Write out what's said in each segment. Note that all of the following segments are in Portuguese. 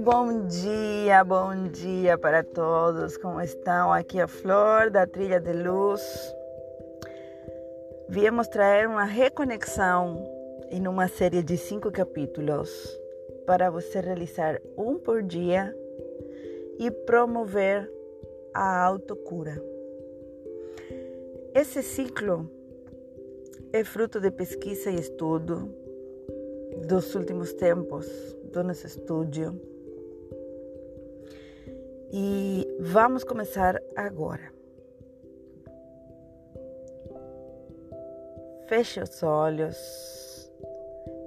bom dia, bom dia para todos. Como estão? Aqui a Flor da Trilha de Luz. Viemos trazer uma reconexão em uma série de cinco capítulos para você realizar um por dia e promover a autocura. Esse ciclo é fruto de pesquisa e estudo dos últimos tempos do nosso estúdio. E vamos começar agora. Feche os olhos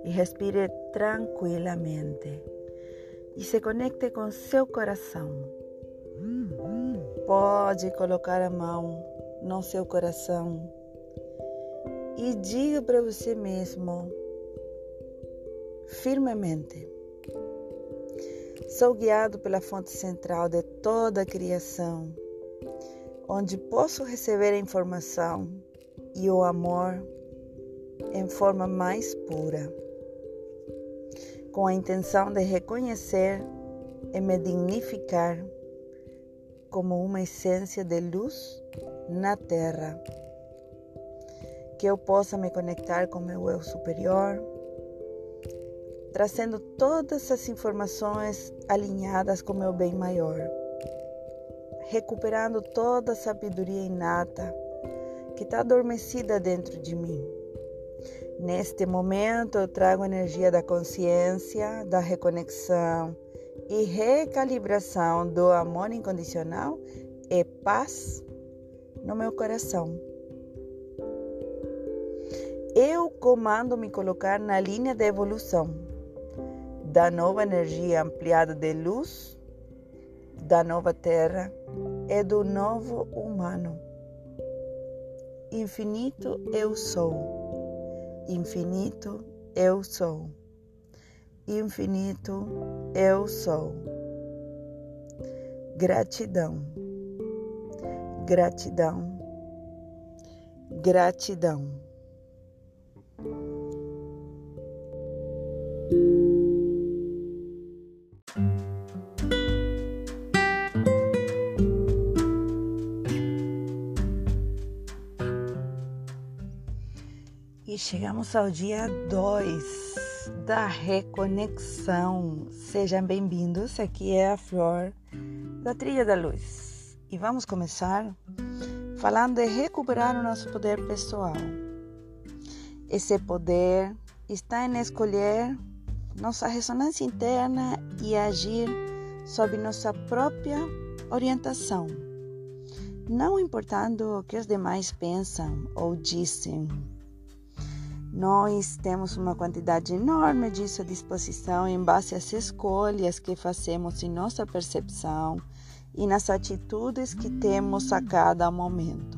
e respire tranquilamente e se conecte com seu coração. Pode colocar a mão no seu coração e diga para você mesmo firmemente: Sou guiado pela fonte central de toda a criação, onde posso receber a informação e o amor em forma mais pura, com a intenção de reconhecer e me dignificar como uma essência de luz na Terra. Que eu possa me conectar com meu eu superior trazendo todas as informações alinhadas com meu bem maior, recuperando toda a sabedoria inata que está adormecida dentro de mim. Neste momento, eu trago a energia da consciência, da reconexão e recalibração do amor incondicional e paz no meu coração. Eu comando me colocar na linha da evolução da nova energia ampliada de luz, da nova terra e do novo humano. Infinito eu sou, infinito eu sou, infinito eu sou. Gratidão, gratidão, gratidão. Chegamos ao dia 2 da reconexão. Sejam bem-vindos, aqui é a Flor da Trilha da Luz. E vamos começar falando de recuperar o nosso poder pessoal. Esse poder está em escolher nossa ressonância interna e agir sob nossa própria orientação, não importando o que os demais pensam ou dizem. Nós temos uma quantidade enorme disso à disposição em base às escolhas que fazemos em nossa percepção e nas atitudes que temos a cada momento.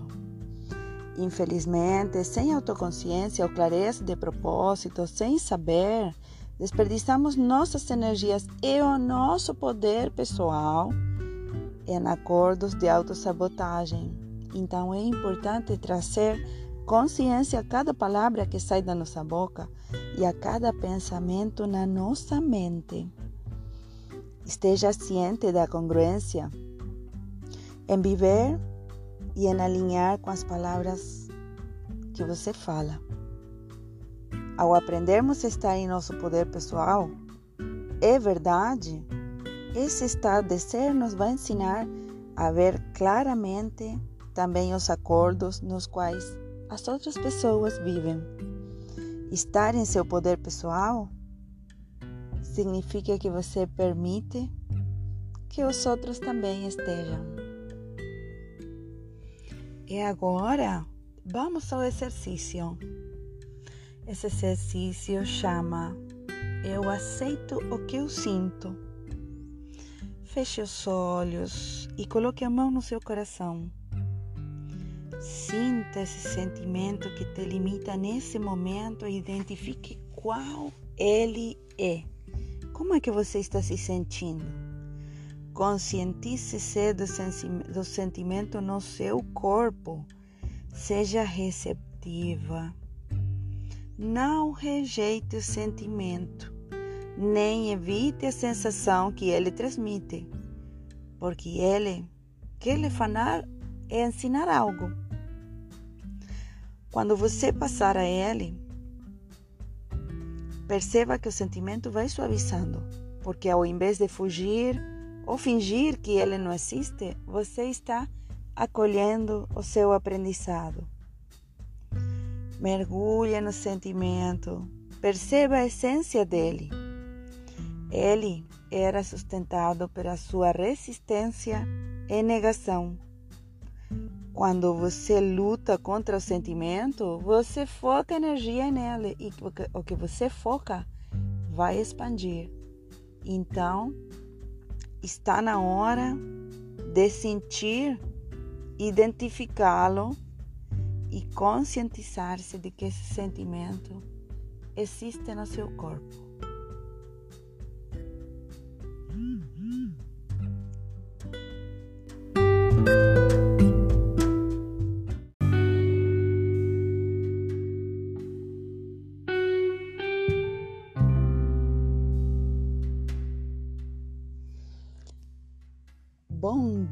Infelizmente, sem autoconsciência ou clareza de propósito, sem saber, desperdiçamos nossas energias e o nosso poder pessoal em acordos de autossabotagem. Então é importante trazer consciência a cada palavra que sai da nossa boca e a cada pensamento na nossa mente. Esteja ciente da congruência em viver e em alinhar com as palavras que você fala. Ao aprendermos a estar em nosso poder pessoal, é verdade, esse estado de ser nos vai ensinar a ver claramente também os acordos nos quais as outras pessoas vivem. Estar em seu poder pessoal significa que você permite que os outros também estejam. E agora, vamos ao exercício. Esse exercício chama Eu aceito o que eu sinto. Feche os olhos e coloque a mão no seu coração. Sinta esse sentimento que te limita nesse momento e identifique qual ele é. Como é que você está se sentindo? Conscientize-se do, do sentimento no seu corpo. Seja receptiva. Não rejeite o sentimento. nem evite a sensação que ele transmite, porque ele quer lhe falar é ensinar algo. Quando você passar a ele, perceba que o sentimento vai suavizando, porque ao invés de fugir ou fingir que ele não existe, você está acolhendo o seu aprendizado. Mergulhe no sentimento, perceba a essência dele. Ele era sustentado pela sua resistência e negação. Quando você luta contra o sentimento, você foca energia nele e o que você foca vai expandir. Então, está na hora de sentir, identificá-lo e conscientizar-se de que esse sentimento existe no seu corpo.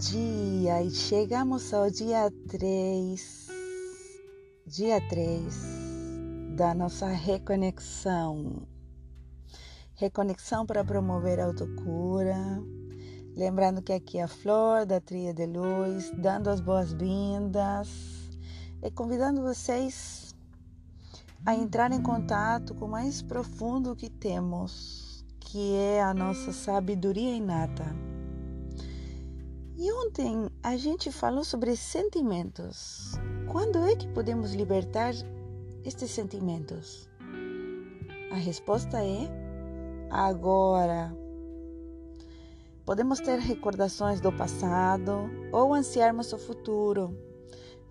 Dia e chegamos ao dia 3, dia 3 da nossa reconexão. Reconexão para promover a autocura. Lembrando que aqui é a Flor da Tria de Luz, dando as boas-vindas e convidando vocês a entrar em contato com o mais profundo que temos, que é a nossa sabedoria inata e ontem a gente falou sobre sentimentos. Quando é que podemos libertar estes sentimentos? A resposta é agora. Podemos ter recordações do passado ou ansiarmos o futuro,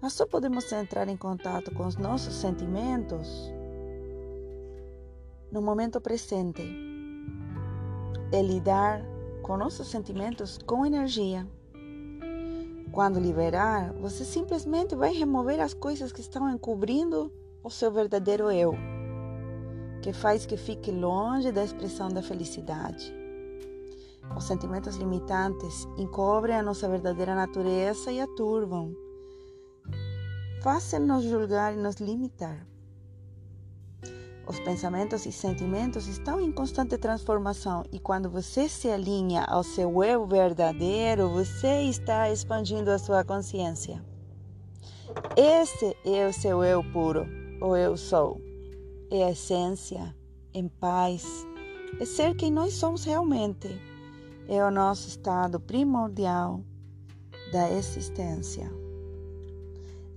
mas só podemos entrar em contato com os nossos sentimentos no momento presente e lidar com nossos sentimentos com energia. Quando liberar, você simplesmente vai remover as coisas que estão encobrindo o seu verdadeiro eu, que faz que fique longe da expressão da felicidade. Os sentimentos limitantes encobrem a nossa verdadeira natureza e a turvam. Fazem-nos julgar e nos limitar. Os pensamentos e sentimentos estão em constante transformação e quando você se alinha ao seu eu verdadeiro, você está expandindo a sua consciência. Esse é o seu eu puro, o eu sou. É a essência, em paz. É ser quem nós somos realmente. É o nosso estado primordial da existência.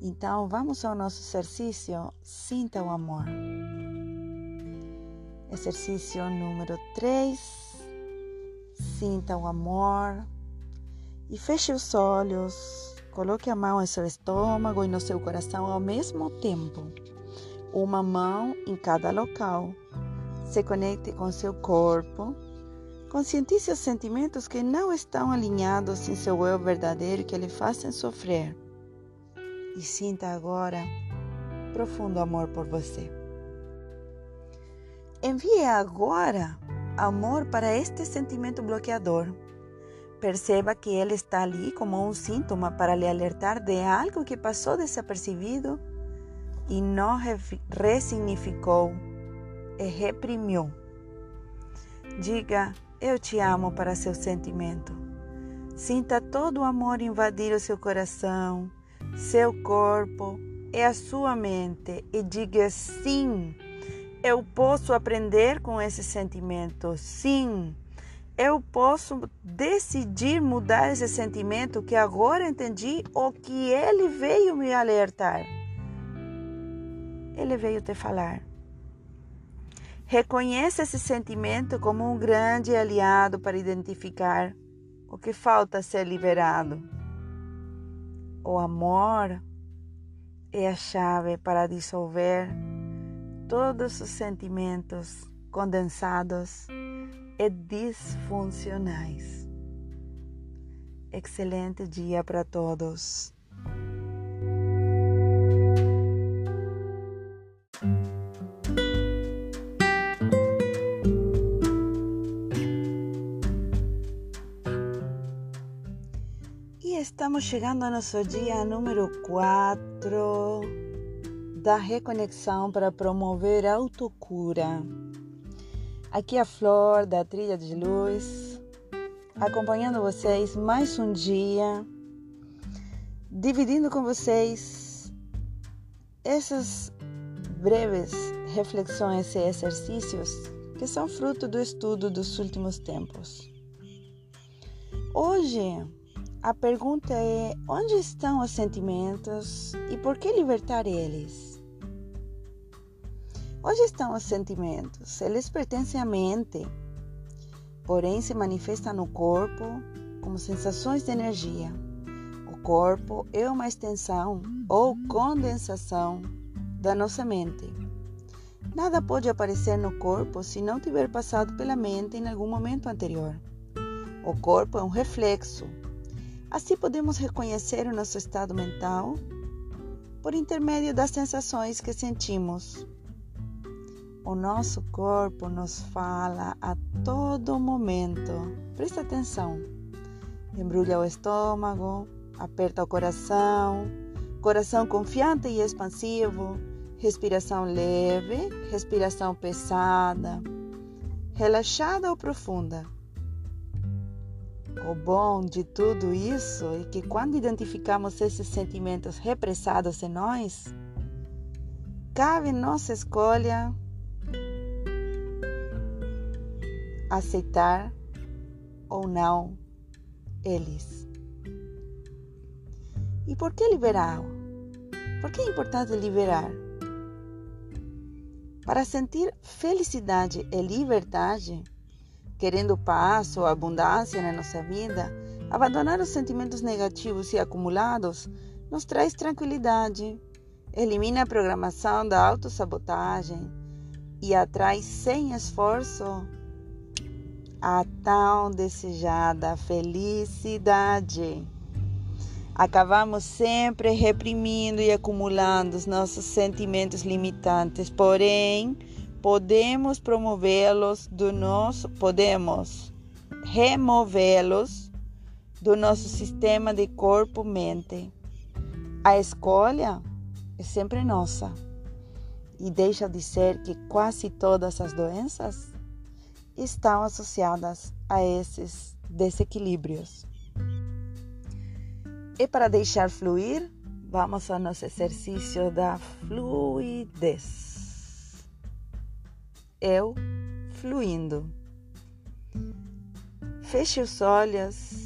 Então, vamos ao nosso exercício. Sinta o amor. Exercício número 3. Sinta o amor e feche os olhos. Coloque a mão em seu estômago e no seu coração ao mesmo tempo. Uma mão em cada local. Se conecte com seu corpo. Conscientize os sentimentos que não estão alinhados em seu eu verdadeiro que lhe fazem sofrer. E sinta agora profundo amor por você. Envie agora amor para este sentimento bloqueador. Perceba que ele está ali como um sintoma para lhe alertar de algo que passou desapercebido e não ressignificou e reprimiu. Diga: Eu te amo para seu sentimento. Sinta todo o amor invadir o seu coração, seu corpo e a sua mente e diga sim eu posso aprender com esse sentimento. Sim, eu posso decidir mudar esse sentimento que agora entendi o que ele veio me alertar. Ele veio te falar. Reconheça esse sentimento como um grande aliado para identificar o que falta ser liberado. O amor é a chave para dissolver todos os sentimentos condensados e disfuncionais. Excelente dia para todos. E estamos chegando ao nosso dia número quatro da reconexão para promover a autocura. Aqui a Flor da Trilha de Luz, acompanhando vocês mais um dia, dividindo com vocês essas breves reflexões e exercícios que são fruto do estudo dos últimos tempos. Hoje, a pergunta é: onde estão os sentimentos e por que libertar eles? Onde estão os sentimentos? Eles pertencem à mente, porém se manifestam no corpo como sensações de energia. O corpo é uma extensão ou condensação da nossa mente. Nada pode aparecer no corpo se não tiver passado pela mente em algum momento anterior. O corpo é um reflexo. Assim podemos reconhecer o nosso estado mental por intermédio das sensações que sentimos. O nosso corpo nos fala a todo momento. Presta atenção. Embrulha o estômago, aperta o coração, coração confiante e expansivo respiração leve, respiração pesada, relaxada ou profunda. O bom de tudo isso é que quando identificamos esses sentimentos repressados em nós, cabe nossa escolha aceitar ou não eles. E por que liberar? Por que é importante liberar? Para sentir felicidade e liberdade, querendo paz ou abundância na nossa vida, abandonar os sentimentos negativos e acumulados nos traz tranquilidade, elimina a programação da autossabotagem e atrai sem esforço a tão desejada felicidade. Acabamos sempre reprimindo e acumulando os nossos sentimentos limitantes, porém, podemos promovê-los do nosso, podemos removê-los do nosso sistema de corpo-mente. A escolha é sempre nossa. E deixa de ser que quase todas as doenças estão associadas a esses desequilíbrios. E para deixar fluir, vamos ao nosso exercício da fluidez. Eu fluindo. Feche os olhos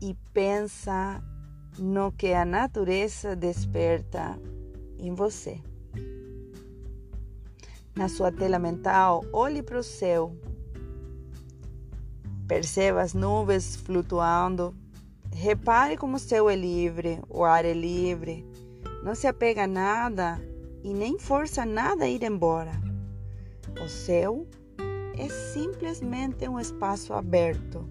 e pensa no que a natureza desperta em você. Na sua tela mental, olhe para o céu. Perceba as nuvens flutuando Repare como o céu é livre, o ar é livre. Não se apega a nada e nem força nada a ir embora. O céu é simplesmente um espaço aberto.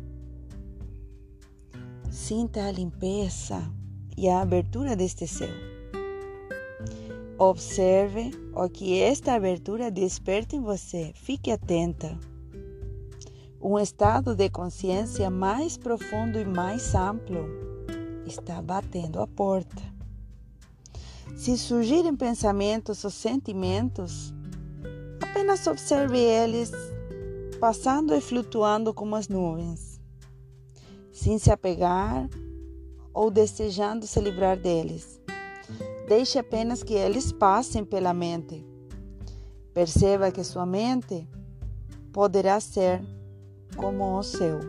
Sinta a limpeza e a abertura deste céu. Observe o que esta abertura desperta em você. Fique atenta um estado de consciência mais profundo e mais amplo está batendo a porta. Se surgirem pensamentos ou sentimentos, apenas observe eles passando e flutuando como as nuvens, sem se apegar ou desejando se livrar deles. Deixe apenas que eles passem pela mente. Perceba que sua mente poderá ser como o seu.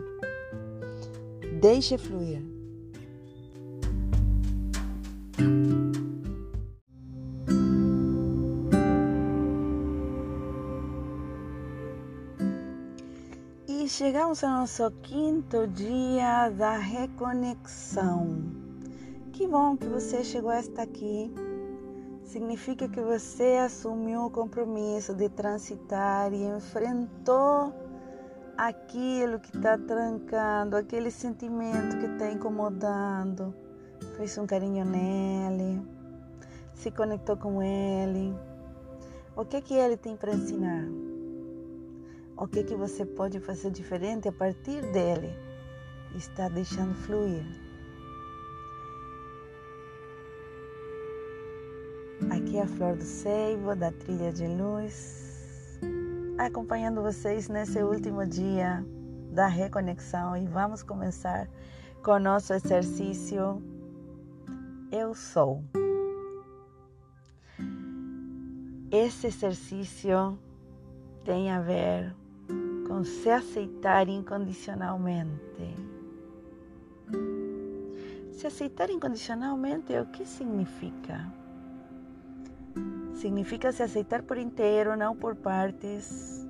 Deixe fluir. E chegamos ao nosso quinto dia da reconexão. Que bom que você chegou hasta aqui. Significa que você assumiu o compromisso de transitar e enfrentou aquilo que está trancando, aquele sentimento que está incomodando. Fez um carinho nele, se conectou com ele. O que que ele tem para ensinar? O que que você pode fazer diferente a partir dele? Está deixando fluir. Aqui é a Flor do Seibo, da Trilha de Luz, acompanhando vocês nesse último dia da reconexão e vamos começar com o nosso exercício Eu Sou. Esse exercício tem a ver com se aceitar incondicionalmente. Se aceitar incondicionalmente, o que significa? Significa se aceitar por inteiro, não por partes.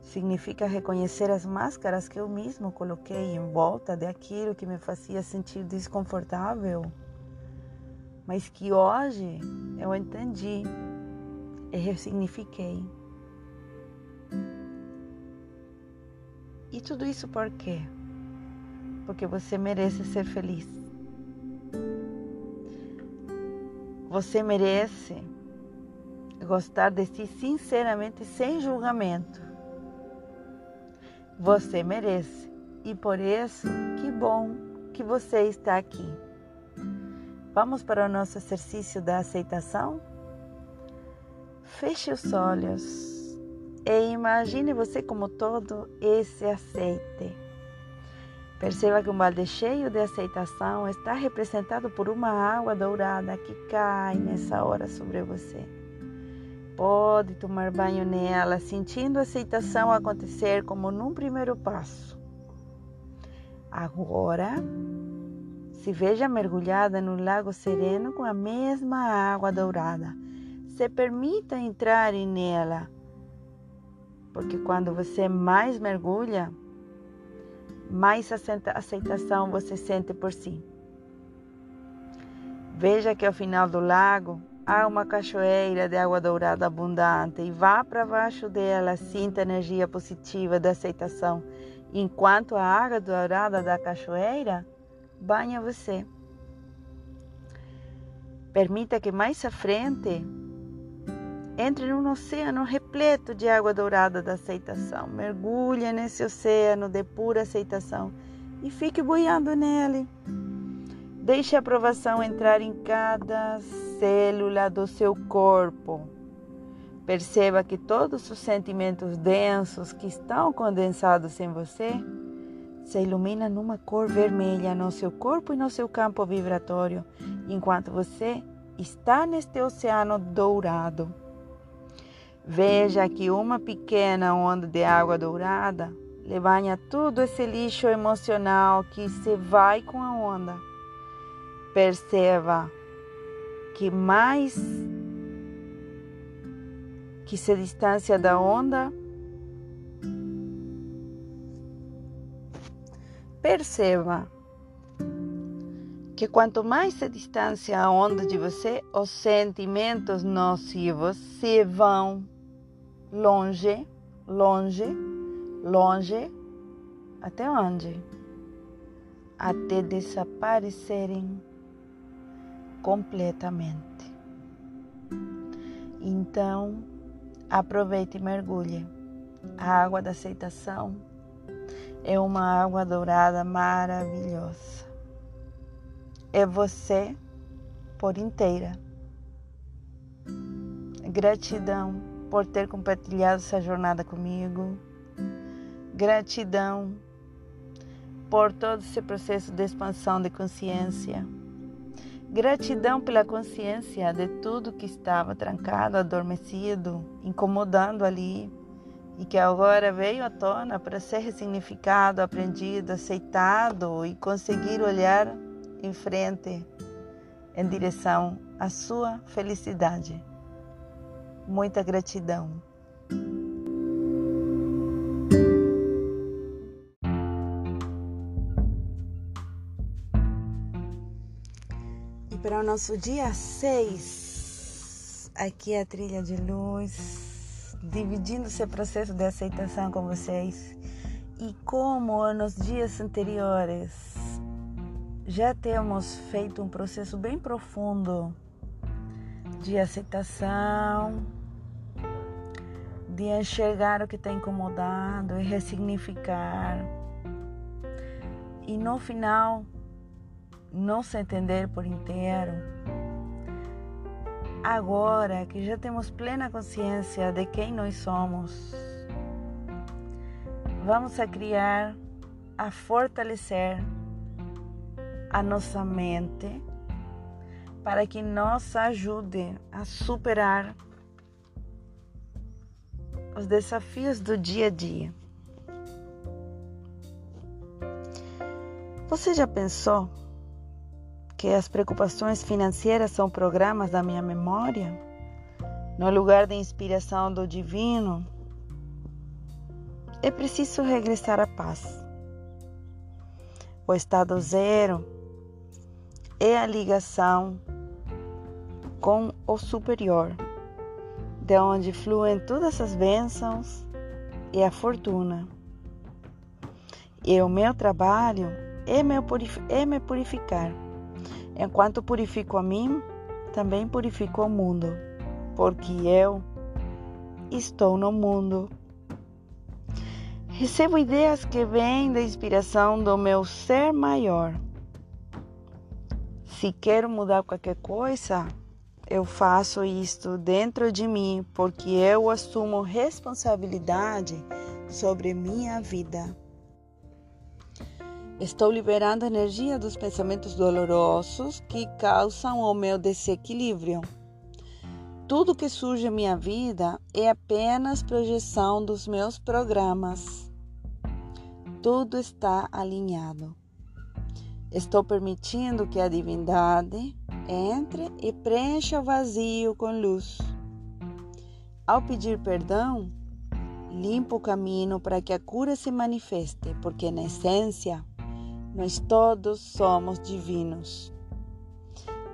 Significa reconhecer as máscaras que eu mesmo coloquei em volta daquilo que me fazia sentir desconfortável, mas que hoje eu entendi e ressignifiquei. E tudo isso por quê? Porque você merece ser feliz. Você merece gostar de si sinceramente, sem julgamento. Você merece. E por isso, que bom que você está aqui. Vamos para o nosso exercício da aceitação? Feche os olhos e imagine você como todo esse aceite. Perceba que um balde cheio de aceitação está representado por uma água dourada que cai nessa hora sobre você. Pode tomar banho nela, sentindo a aceitação acontecer como num primeiro passo. Agora, se veja mergulhada no lago sereno com a mesma água dourada. Se permita entrar nela, porque quando você mais mergulha, mais aceitação você sente por si. Veja que ao final do lago há uma cachoeira de água dourada abundante e vá para baixo dela, sinta a energia positiva da aceitação, enquanto a água dourada da cachoeira banha você. Permita que mais à frente entre num oceano repleto de água dourada da aceitação. Mergulhe nesse oceano de pura aceitação e fique boiando nele. Deixe a aprovação entrar em cada célula do seu corpo. Perceba que todos os sentimentos densos que estão condensados em você se iluminam numa cor vermelha no seu corpo e no seu campo vibratório, enquanto você está neste oceano dourado. Veja que uma pequena onda de água dourada levanta todo esse lixo emocional que se vai com a onda. Perceba que mais que se distancia da onda, perceba que quanto mais se distancia a onda de você, os sentimentos nocivos se vão longe, longe, longe, até onde? Até desaparecerem completamente. Então, aproveite e mergulhe. A água da aceitação é uma água dourada maravilhosa. É você por inteira. Gratidão por ter compartilhado essa jornada comigo. Gratidão por todo esse processo de expansão de consciência. Gratidão pela consciência de tudo que estava trancado, adormecido, incomodando ali e que agora veio à tona para ser ressignificado, aprendido, aceitado e conseguir olhar em frente em direção à sua felicidade muita gratidão. E para o nosso dia 6, aqui é a trilha de luz, dividindo esse processo de aceitação com vocês. E como nos dias anteriores já temos feito um processo bem profundo de aceitação, de enxergar o que está incomodado e ressignificar. E no final, não se entender por inteiro, agora que já temos plena consciência de quem nós somos, vamos a criar, a fortalecer a nossa mente para que nos ajude a superar os desafios do dia a dia. Você já pensou que as preocupações financeiras são programas da minha memória? No lugar de inspiração do divino, é preciso regressar à paz. O estado zero é a ligação com o superior, de onde fluem todas as bênçãos e a fortuna. E o meu trabalho é, é me purificar. Enquanto purifico a mim, também purifico o mundo, porque eu estou no mundo. Recebo ideias que vêm da inspiração do meu ser maior. Se quero mudar qualquer coisa, eu faço isto dentro de mim porque eu assumo responsabilidade sobre minha vida. Estou liberando a energia dos pensamentos dolorosos que causam o meu desequilíbrio. Tudo que surge em minha vida é apenas projeção dos meus programas. Tudo está alinhado. Estou permitindo que a divindade entre e preencha o vazio com luz. Ao pedir perdão, limpa o caminho para que a cura se manifeste, porque na essência nós todos somos divinos.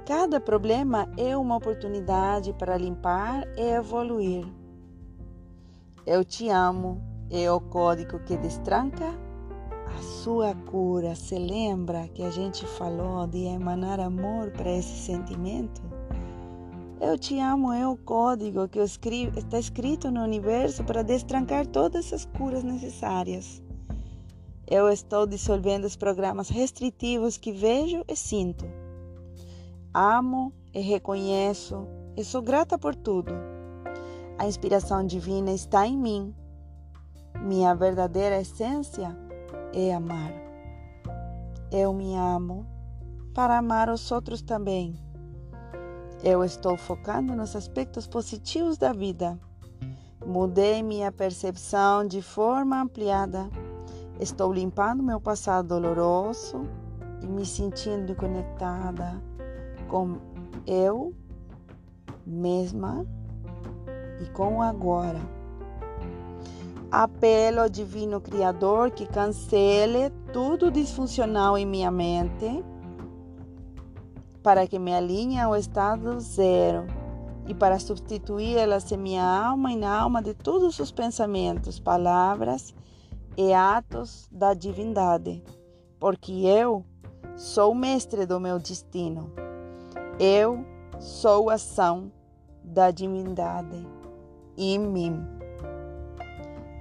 Cada problema é uma oportunidade para limpar e evoluir. Eu te amo é o código que destranca sua cura. Se lembra que a gente falou de emanar amor para esse sentimento? Eu te amo é o código que está escrito no universo para destrancar todas as curas necessárias. Eu estou dissolvendo os programas restritivos que vejo e sinto. Amo e reconheço e sou grata por tudo. A inspiração divina está em mim. Minha verdadeira essência é amar. Eu me amo para amar os outros também. Eu estou focando nos aspectos positivos da vida. Mudei minha percepção de forma ampliada Estou limpando meu passado doloroso e me sentindo conectada com eu mesma e com o agora. Apelo ao Divino Criador que cancele tudo disfuncional em minha mente para que me alinhe ao estado zero e para substituí-las em minha alma e na alma de todos os pensamentos, palavras e atos da divindade, porque eu sou mestre do meu destino. Eu sou ação da divindade em mim.